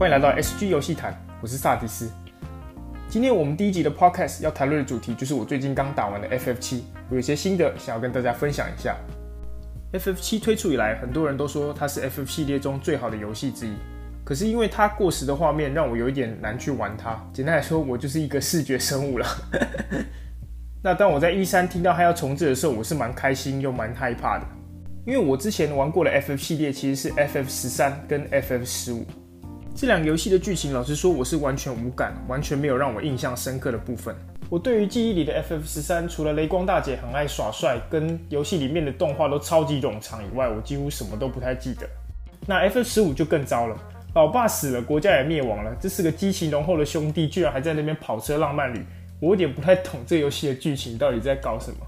欢迎来到 SG 游戏谈，我是萨迪斯。今天我们第一集的 Podcast 要谈论的主题就是我最近刚打完的 FF7，我有些心得想要跟大家分享一下。FF7 推出以来，很多人都说它是 FF 系列中最好的游戏之一，可是因为它过时的画面让我有一点难去玩它。简单来说，我就是一个视觉生物了。那当我在 E3 听到它要重置的时候，我是蛮开心又蛮害怕的，因为我之前玩过的 FF 系列其实是 FF13 跟 FF15。这两个游戏的剧情，老实说，我是完全无感，完全没有让我印象深刻的部分。我对于记忆里的 FF 十三，除了雷光大姐很爱耍帅，跟游戏里面的动画都超级冗长以外，我几乎什么都不太记得。那 FF 十五就更糟了，老爸死了，国家也灭亡了，这四个激情浓厚的兄弟居然还在那边跑车浪漫旅，我有点不太懂这游戏的剧情到底在搞什么。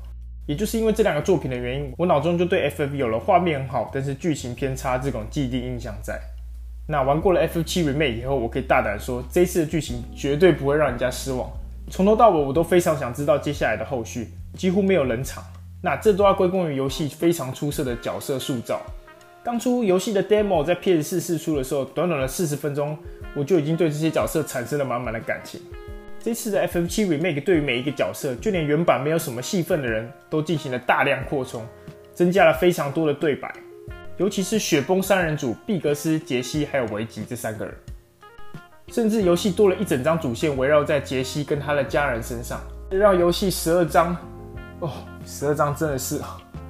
也就是因为这两个作品的原因，我脑中就对 FF 有了画面很好，但是剧情偏差这种既定印象在。那玩过了 FF7 Remake 以后，我可以大胆说，这次的剧情绝对不会让人家失望。从头到尾，我都非常想知道接下来的后续，几乎没有冷场。那这都要归功于游戏非常出色的角色塑造。当初游戏的 Demo 在 PS4 试出的时候，短短的四十分钟，我就已经对这些角色产生了满满的感情。这次的 FF7 Remake 对于每一个角色，就连原版没有什么戏份的人都进行了大量扩充，增加了非常多的对白。尤其是雪崩三人组，毕格斯、杰西还有维吉这三个人，甚至游戏多了一整张主线围绕在杰西跟他的家人身上，让游戏十二章，哦，十二章真的是，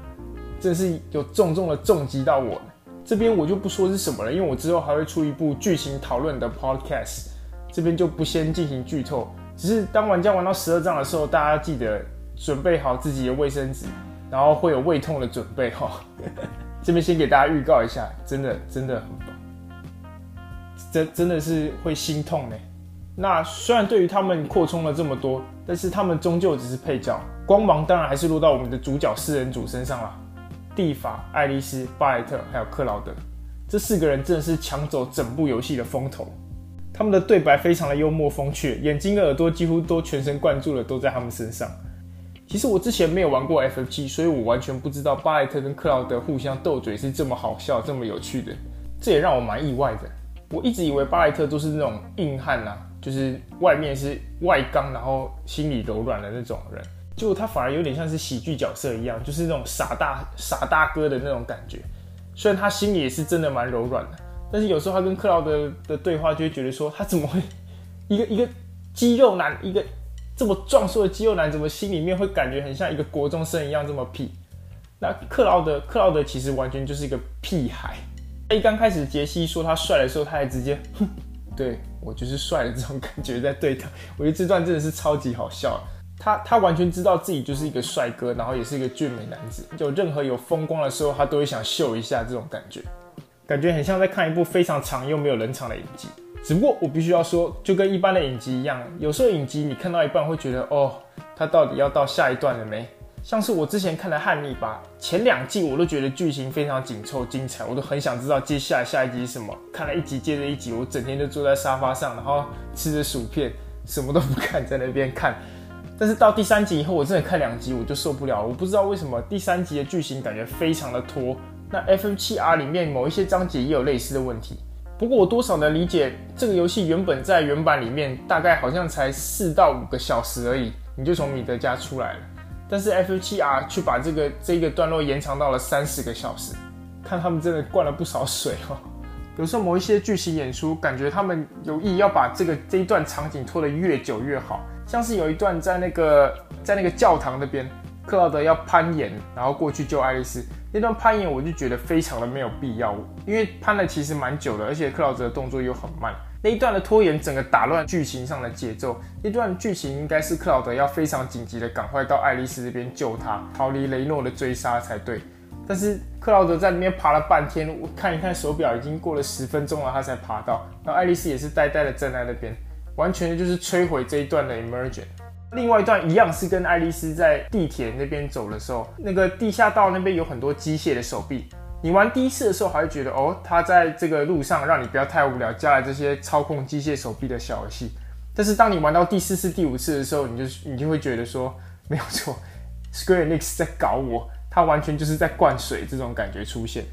真是有重重的重击到我。这边我就不说是什么了，因为我之后还会出一部剧情讨论的 podcast，这边就不先进行剧透。只是当玩家玩到十二章的时候，大家记得准备好自己的卫生纸，然后会有胃痛的准备哈。这边先给大家预告一下，真的真的很棒，真真的是会心痛呢。那虽然对于他们扩充了这么多，但是他们终究只是配角，光芒当然还是落到我们的主角四人组身上了。蒂法、爱丽丝、巴莱特还有克劳德，这四个人真的是抢走整部游戏的风头。他们的对白非常的幽默风趣，眼睛跟耳朵几乎都全神贯注的都在他们身上。其实我之前没有玩过 FFG，所以我完全不知道巴莱特跟克劳德互相斗嘴是这么好笑、这么有趣的。这也让我蛮意外的。我一直以为巴莱特都是那种硬汉啊，就是外面是外刚，然后心里柔软的那种人。结果他反而有点像是喜剧角色一样，就是那种傻大傻大哥的那种感觉。虽然他心里也是真的蛮柔软的，但是有时候他跟克劳德的对话就会觉得说，他怎么会一个一个肌肉男一个。这么壮硕的肌肉男，怎么心里面会感觉很像一个国中生一样这么屁？那克劳德，克劳德其实完全就是一个屁孩。一刚开始杰西说他帅的时候，他还直接哼，对我就是帅的这种感觉在对他。我觉得这段真的是超级好笑。他他完全知道自己就是一个帅哥，然后也是一个俊美男子。有任何有风光的时候，他都会想秀一下这种感觉，感觉很像在看一部非常长又没有冷场的影集。只不过我必须要说，就跟一般的影集一样，有时候影集你看到一半会觉得，哦，它到底要到下一段了没？像是我之前看的《汉尼拔》，前两季我都觉得剧情非常紧凑精彩，我都很想知道接下来下一集是什么。看了一集接着一集，我整天就坐在沙发上，然后吃着薯片，什么都不看，在那边看。但是到第三集以后，我真的看两集我就受不了，我不知道为什么第三集的剧情感觉非常的拖。那 FF7R 里面某一些章节也有类似的问题。不过我多少能理解，这个游戏原本在原版里面大概好像才四到五个小时而已，你就从米德家出来了。但是 FF7R 却把这个这个段落延长到了三十个小时，看他们真的灌了不少水哦。有时候某一些剧情演出，感觉他们有意要把这个这一段场景拖得越久越好，像是有一段在那个在那个教堂那边，克劳德要攀岩，然后过去救爱丽丝。那段攀岩我就觉得非常的没有必要，因为攀了其实蛮久的，而且克劳德的动作又很慢，那一段的拖延整个打乱剧情上的节奏。那段剧情应该是克劳德要非常紧急的赶快到爱丽丝这边救她，逃离雷诺的追杀才对。但是克劳德在里面爬了半天，我看一看手表，已经过了十分钟了，他才爬到。然后爱丽丝也是呆呆的站在那边，完全就是摧毁这一段的 Emergent。另外一段一样是跟爱丽丝在地铁那边走的时候，那个地下道那边有很多机械的手臂。你玩第一次的时候还会觉得哦，他在这个路上让你不要太无聊，加了这些操控机械手臂的小游戏。但是当你玩到第四次、第五次的时候，你就你就会觉得说 没有错，Square Enix 在搞我，他完全就是在灌水这种感觉出现。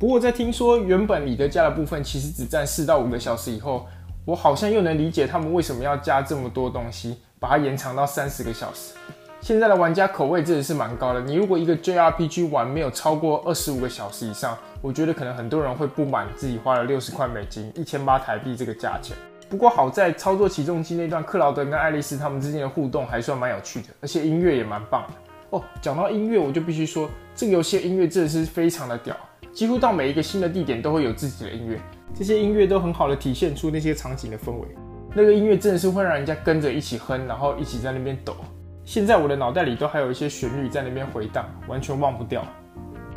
不过在听说原本里德加的部分其实只占四到五个小时以后，我好像又能理解他们为什么要加这么多东西，把它延长到三十个小时。现在的玩家口味真的是蛮高的。你如果一个 JRPG 玩没有超过二十五个小时以上，我觉得可能很多人会不满自己花了六十块美金，一千八台币这个价钱。不过好在操作起重机那段，克劳德跟爱丽丝他们之间的互动还算蛮有趣的，而且音乐也蛮棒的。哦，讲到音乐，我就必须说这个游戏的音乐真的是非常的屌，几乎到每一个新的地点都会有自己的音乐，这些音乐都很好的体现出那些场景的氛围。那个音乐真的是会让人家跟着一起哼，然后一起在那边抖。现在我的脑袋里都还有一些旋律在那边回荡，完全忘不掉。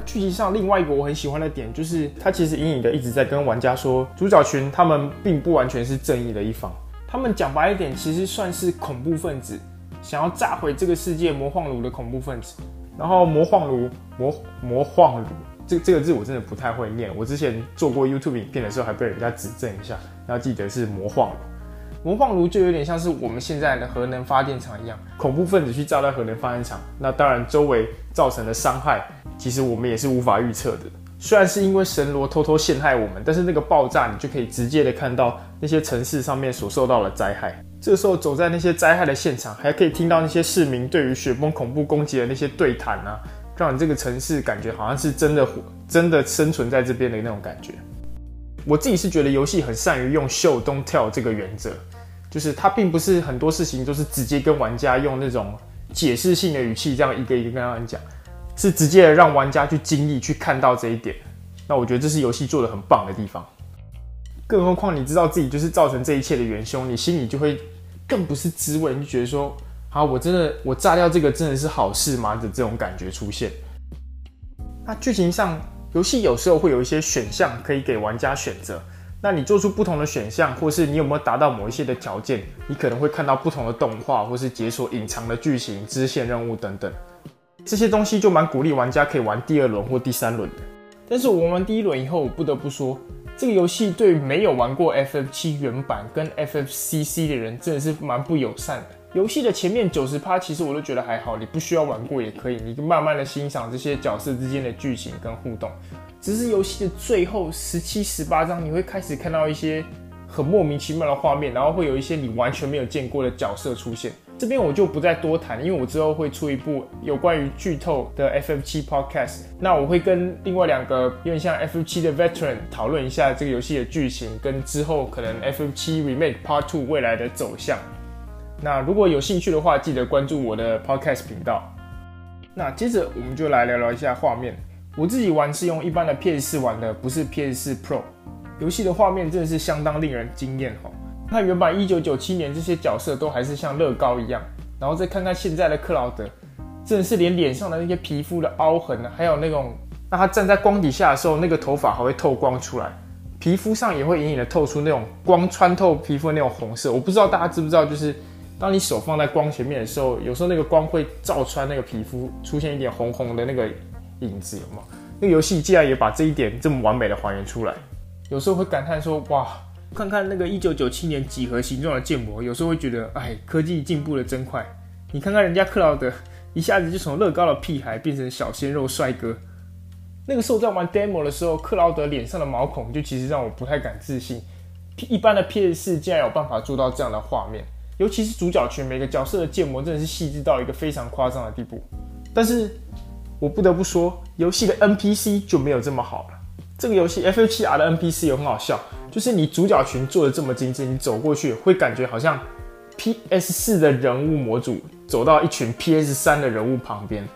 剧情上另外一个我很喜欢的点，就是他其实隐隐的一直在跟玩家说，主角群他们并不完全是正义的一方，他们讲白一点，其实算是恐怖分子，想要炸毁这个世界魔幻炉的恐怖分子。然后魔幻炉魔魔幻炉这这个字我真的不太会念，我之前做过 YouTube 影片的时候还被人家指正一下，要记得是魔幻炉。魔幻炉就有点像是我们现在的核能发电厂一样，恐怖分子去炸掉核能发电厂，那当然周围造成的伤害，其实我们也是无法预测的。虽然是因为神罗偷偷陷害我们，但是那个爆炸你就可以直接的看到那些城市上面所受到的灾害。这时候走在那些灾害的现场，还可以听到那些市民对于雪崩恐怖攻击的那些对谈啊，让你这个城市感觉好像是真的活，真的生存在这边的那种感觉。我自己是觉得游戏很善于用 show don't tell 这个原则。就是它并不是很多事情都是直接跟玩家用那种解释性的语气这样一个一个跟他们讲，是直接让玩家去经历去看到这一点。那我觉得这是游戏做的很棒的地方。更何况你知道自己就是造成这一切的元凶，你心里就会更不是滋味，你就觉得说啊，我真的我炸掉这个真的是好事吗？的这种感觉出现。那剧情上，游戏有时候会有一些选项可以给玩家选择。那你做出不同的选项，或是你有没有达到某一些的条件，你可能会看到不同的动画，或是解锁隐藏的剧情、支线任务等等。这些东西就蛮鼓励玩家可以玩第二轮或第三轮的。但是我玩完第一轮以后，我不得不说，这个游戏对没有玩过 FF7 原版跟 FFCC 的人，真的是蛮不友善的。游戏的前面九十趴，其实我都觉得还好，你不需要玩过也可以，你慢慢的欣赏这些角色之间的剧情跟互动。只是游戏的最后十七、十八章，你会开始看到一些很莫名其妙的画面，然后会有一些你完全没有见过的角色出现。这边我就不再多谈，因为我之后会出一部有关于剧透的 FF7 Podcast。那我会跟另外两个有点像 FF7 的 Veteran 讨论一下这个游戏的剧情，跟之后可能 FF7 Remake Part Two 未来的走向。那如果有兴趣的话，记得关注我的 Podcast 频道。那接着我们就来聊聊一下画面。我自己玩是用一般的 PS4 玩的，不是 PS4 Pro。游戏的画面真的是相当令人惊艳哈。那原版1997年这些角色都还是像乐高一样，然后再看看现在的克劳德，真的是连脸上的那些皮肤的凹痕，还有那种，那他站在光底下的时候，那个头发还会透光出来，皮肤上也会隐隐的透出那种光穿透皮肤的那种红色。我不知道大家知不知道，就是当你手放在光前面的时候，有时候那个光会照穿那个皮肤，出现一点红红的那个。影子有吗？那个游戏竟然也把这一点这么完美的还原出来，有时候会感叹说：哇，看看那个一九九七年几何形状的建模，有时候会觉得，哎，科技进步的真快。你看看人家克劳德，一下子就从乐高的屁孩变成小鲜肉帅哥。那个时候在玩 demo 的时候，克劳德脸上的毛孔就其实让我不太敢自信，一般的 PS 竟然有办法做到这样的画面，尤其是主角群每个角色的建模真的是细致到一个非常夸张的地步，但是。我不得不说，游戏的 NPC 就没有这么好了。这个游戏 FF7R 的 NPC 有很好笑，就是你主角群做的这么精致，你走过去会感觉好像 PS4 的人物模组走到一群 PS3 的人物旁边。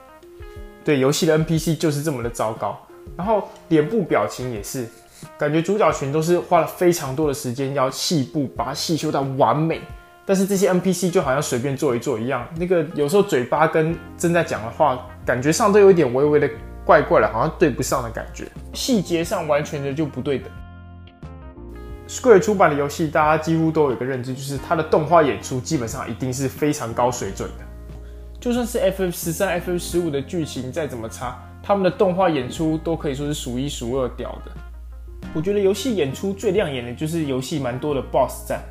对，游戏的 NPC 就是这么的糟糕。然后脸部表情也是，感觉主角群都是花了非常多的时间要细部把它细修到完美。但是这些 NPC 就好像随便做一做一样，那个有时候嘴巴跟正在讲的话，感觉上都有一点微微的怪怪的，好像对不上的感觉，细节上完全的就不对等。Square 出版的游戏，大家几乎都有一个认知，就是它的动画演出基本上一定是非常高水准的。就算是 FF 十三、FF 十五的剧情再怎么差，他们的动画演出都可以说是数一数二屌的。我觉得游戏演出最亮眼的就是游戏蛮多的 BOSS 战。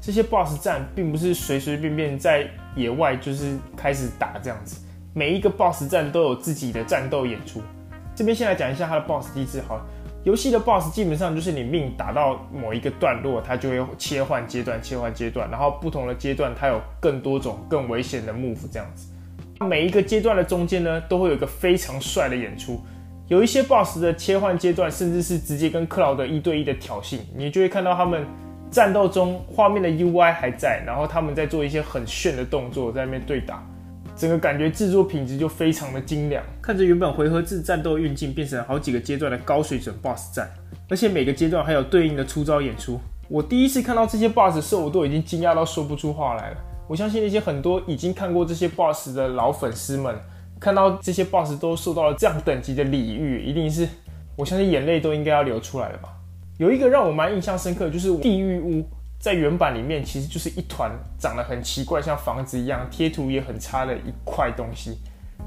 这些 BOSS 战并不是随随便便在野外就是开始打这样子，每一个 BOSS 战都有自己的战斗演出。这边先来讲一下它的 BOSS 机制好了游戏的 BOSS 基本上就是你命打到某一个段落，它就会切换阶段，切换阶段，然后不同的阶段它有更多种更危险的 move 这样子。每一个阶段的中间呢，都会有一个非常帅的演出。有一些 BOSS 的切换阶段，甚至是直接跟克劳德一对一的挑衅，你就会看到他们战斗中画面的 UI 还在，然后他们在做一些很炫的动作，在那边对打，整个感觉制作品质就非常的精良。看着原本回合制战斗运镜变成好几个阶段的高水准 BOSS 战，而且每个阶段还有对应的出招演出。我第一次看到这些 BOSS 的时候，我都已经惊讶到说不出话来了。我相信那些很多已经看过这些 BOSS 的老粉丝们。看到这些 BOSS 都受到了这样等级的礼遇，一定是我相信眼泪都应该要流出来了吧。有一个让我蛮印象深刻，就是地狱屋在原版里面其实就是一团长得很奇怪，像房子一样，贴图也很差的一块东西，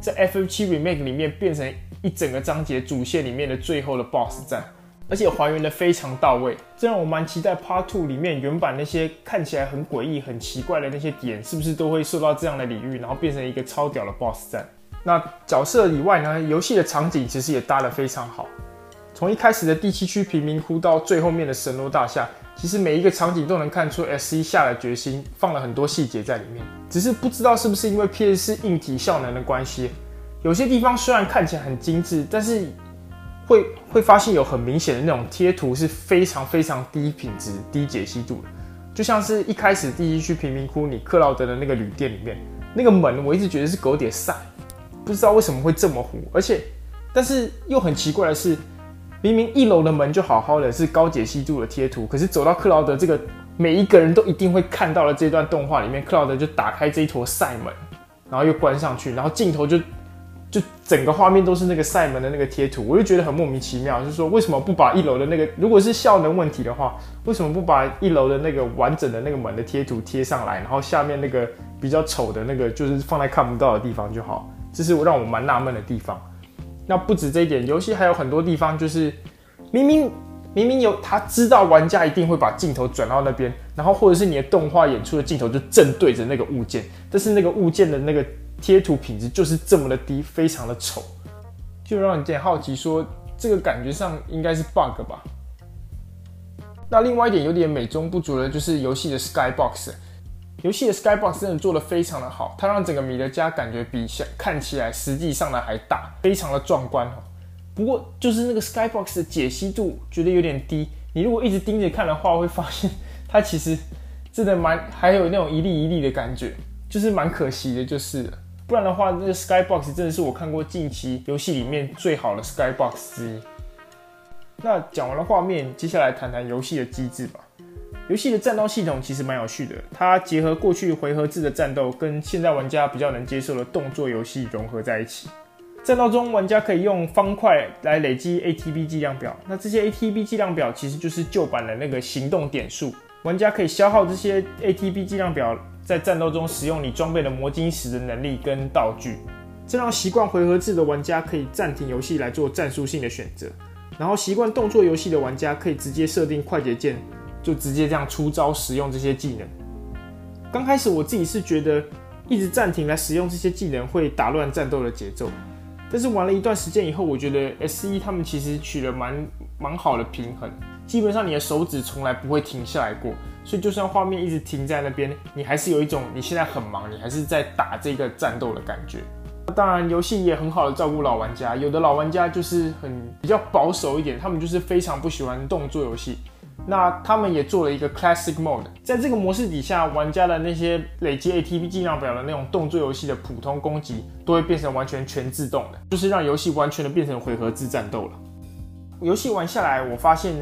在 FF7 Remake 里面变成一整个章节主线里面的最后的 BOSS 战，而且还原的非常到位，这让我蛮期待 Part Two 里面原版那些看起来很诡异、很奇怪的那些点，是不是都会受到这样的礼遇，然后变成一个超屌的 BOSS 战。那角色以外呢，游戏的场景其实也搭得非常好。从一开始的第七区贫民窟到最后面的神罗大厦，其实每一个场景都能看出 SE 下了决心，放了很多细节在里面。只是不知道是不是因为 PS 硬体效能的关系，有些地方虽然看起来很精致，但是会会发现有很明显的那种贴图是非常非常低品质、低解析度的。就像是一开始第七区贫民窟，你克劳德的那个旅店里面那个门，我一直觉得是狗点赛。不知道为什么会这么糊，而且，但是又很奇怪的是，明明一楼的门就好好的，是高解析度的贴图，可是走到克劳德这个每一个人都一定会看到的这段动画里面，克劳德就打开这一坨赛门，然后又关上去，然后镜头就就整个画面都是那个赛门的那个贴图，我就觉得很莫名其妙，就是说为什么不把一楼的那个，如果是效能问题的话，为什么不把一楼的那个完整的那个门的贴图贴上来，然后下面那个比较丑的那个就是放在看不到的地方就好。这是我让我蛮纳闷的地方。那不止这一点，游戏还有很多地方，就是明明明明有他知道玩家一定会把镜头转到那边，然后或者是你的动画演出的镜头就正对着那个物件，但是那个物件的那个贴图品质就是这么的低，非常的丑，就让你有点好奇说，这个感觉上应该是 bug 吧？那另外一点有点美中不足的，就是游戏的 Skybox。游戏的 Skybox 真的做得非常的好，它让整个米德加感觉比想看起来实际上的还大，非常的壮观哦。不过就是那个 Skybox 的解析度觉得有点低，你如果一直盯着看的话，会发现 它其实真的蛮还有那种一粒一粒的感觉，就是蛮可惜的，就是。不然的话，这个 Skybox 真的是我看过近期游戏里面最好的 Skybox 之一。那讲完了画面，接下来谈谈游戏的机制吧。游戏的战斗系统其实蛮有趣的，它结合过去回合制的战斗，跟现在玩家比较能接受的动作游戏融合在一起。战斗中，玩家可以用方块来累积 ATB 计量表，那这些 ATB 计量表其实就是旧版的那个行动点数。玩家可以消耗这些 ATB 计量表，在战斗中使用你装备的魔晶石的能力跟道具，这让习惯回合制的玩家可以暂停游戏来做战术性的选择，然后习惯动作游戏的玩家可以直接设定快捷键。就直接这样出招使用这些技能。刚开始我自己是觉得一直暂停来使用这些技能会打乱战斗的节奏，但是玩了一段时间以后，我觉得 SE 他们其实取了蛮蛮好的平衡。基本上你的手指从来不会停下来过，所以就算画面一直停在那边，你还是有一种你现在很忙，你还是在打这个战斗的感觉。当然，游戏也很好的照顾老玩家，有的老玩家就是很比较保守一点，他们就是非常不喜欢动作游戏。那他们也做了一个 Classic Mode，在这个模式底下，玩家的那些累积 ATP 计量表的那种动作游戏的普通攻击，都会变成完全全自动的，就是让游戏完全的变成回合制战斗了。游戏玩下来，我发现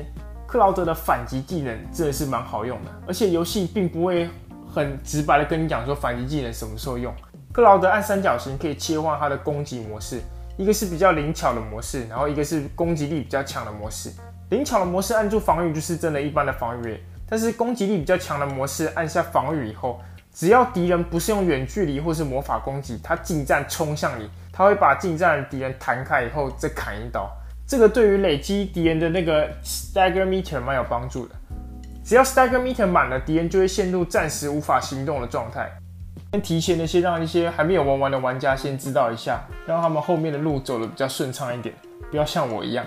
克劳德的反击技能真的是蛮好用的，而且游戏并不会很直白的跟你讲说反击技能什么时候用。克劳德按三角形可以切换他的攻击模式，一个是比较灵巧的模式，然后一个是攻击力比较强的模式。灵巧的模式按住防御就是真的一般的防御，但是攻击力比较强的模式按下防御以后，只要敌人不是用远距离或是魔法攻击，他近战冲向你，他会把近战的敌人弹开以后再砍一刀。这个对于累积敌人的那个 stagger meter 蛮有帮助的。只要 stagger meter 满了，敌人就会陷入暂时无法行动的状态。先提前的先让一些还没有玩完的玩家先知道一下，让他们后面的路走得比较顺畅一点，不要像我一样。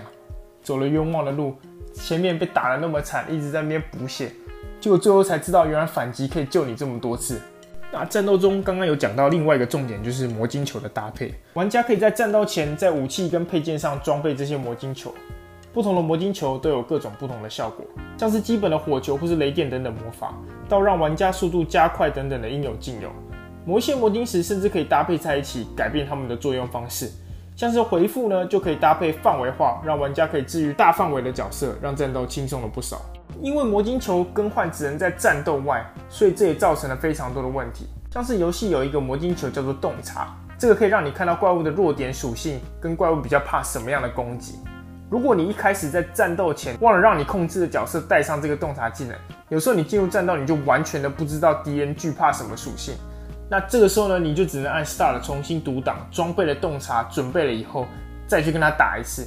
走了冤枉的路，前面被打得那么惨，一直在那边补血，结果最后才知道，原来反击可以救你这么多次。那战斗中刚刚有讲到另外一个重点，就是魔晶球的搭配。玩家可以在战斗前在武器跟配件上装备这些魔晶球，不同的魔晶球都有各种不同的效果，像是基本的火球或是雷电等等魔法，到让玩家速度加快等等的应有尽有。某些魔晶石甚至可以搭配在一起，改变它们的作用方式。像是回复呢，就可以搭配范围化，让玩家可以治愈大范围的角色，让战斗轻松了不少。因为魔晶球更换只能在战斗外，所以这也造成了非常多的问题。像是游戏有一个魔晶球叫做洞察，这个可以让你看到怪物的弱点属性，跟怪物比较怕什么样的攻击。如果你一开始在战斗前忘了让你控制的角色带上这个洞察技能，有时候你进入战斗你就完全的不知道敌人惧怕什么属性。那这个时候呢，你就只能按 Start 重新读档，装备了洞察，准备了以后再去跟他打一次。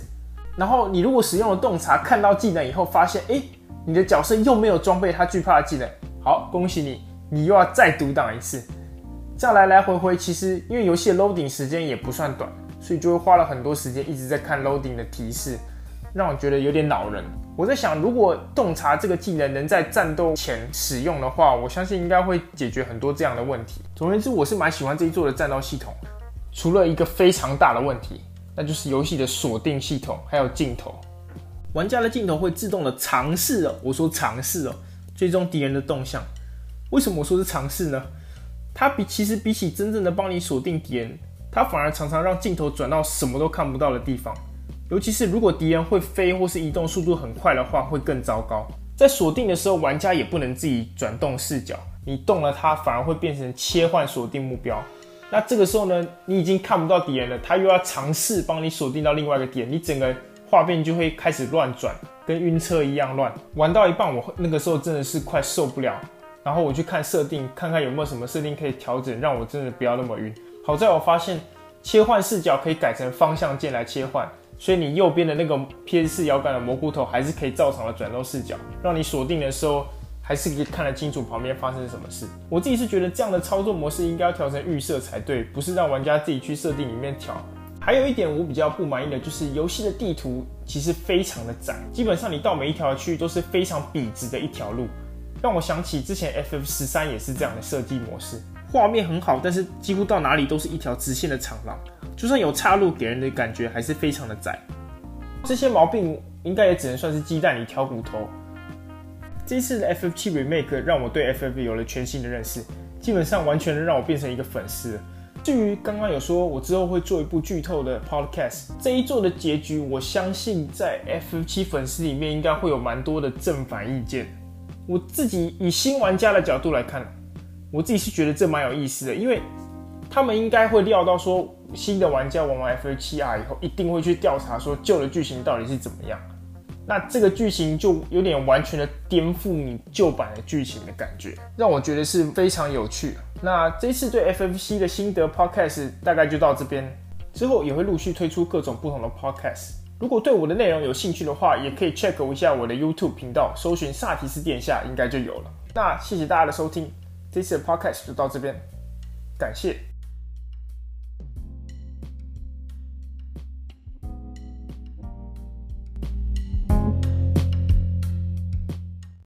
然后你如果使用了洞察，看到技能以后发现，哎。你的角色又没有装备他惧怕的技能，好，恭喜你，你又要再读档一次，这样来来回回，其实因为游戏的 loading 时间也不算短，所以就会花了很多时间一直在看 loading 的提示，让我觉得有点恼人。我在想，如果洞察这个技能能在战斗前使用的话，我相信应该会解决很多这样的问题。总而言之，我是蛮喜欢这一座的战斗系统，除了一个非常大的问题，那就是游戏的锁定系统还有镜头。玩家的镜头会自动的尝试哦，我说尝试哦，追踪敌人的动向。为什么我说是尝试呢？它比其实比起真正的帮你锁定敌人，它反而常常让镜头转到什么都看不到的地方。尤其是如果敌人会飞或是移动速度很快的话，会更糟糕。在锁定的时候，玩家也不能自己转动视角，你动了它，反而会变成切换锁定目标。那这个时候呢，你已经看不到敌人了，他又要尝试帮你锁定到另外一个点，你整个。画面就会开始乱转，跟晕车一样乱。玩到一半，我那个时候真的是快受不了，然后我去看设定，看看有没有什么设定可以调整，让我真的不要那么晕。好在我发现切换视角可以改成方向键来切换，所以你右边的那个 PS4 摇杆的蘑菇头还是可以照常的转动视角，让你锁定的时候还是可以看得清楚旁边发生什么事。我自己是觉得这样的操作模式应该要调成预设才对，不是让玩家自己去设定里面调。还有一点我比较不满意的就是游戏的地图其实非常的窄，基本上你到每一条区域都是非常笔直的一条路，让我想起之前 FF 十三也是这样的设计模式。画面很好，但是几乎到哪里都是一条直线的长廊，就算有岔路，给人的感觉还是非常的窄。这些毛病应该也只能算是鸡蛋里挑骨头。这一次的 FF 七 Remake 让我对 FF 有了全新的认识，基本上完全的让我变成一个粉丝。至于刚刚有说，我之后会做一部剧透的 podcast，这一作的结局，我相信在 FF7 粉丝里面应该会有蛮多的正反意见。我自己以新玩家的角度来看，我自己是觉得这蛮有意思的，因为他们应该会料到说，新的玩家玩完 FF7R 以后，一定会去调查说旧的剧情到底是怎么样。那这个剧情就有点完全的颠覆你旧版的剧情的感觉，让我觉得是非常有趣。那这次对 F F C 的心得 podcast 大概就到这边，之后也会陆续推出各种不同的 podcast。如果对我的内容有兴趣的话，也可以 check 一下我的 YouTube 频道，搜寻萨提斯殿下应该就有了。那谢谢大家的收听，这次的 podcast 就到这边，感谢。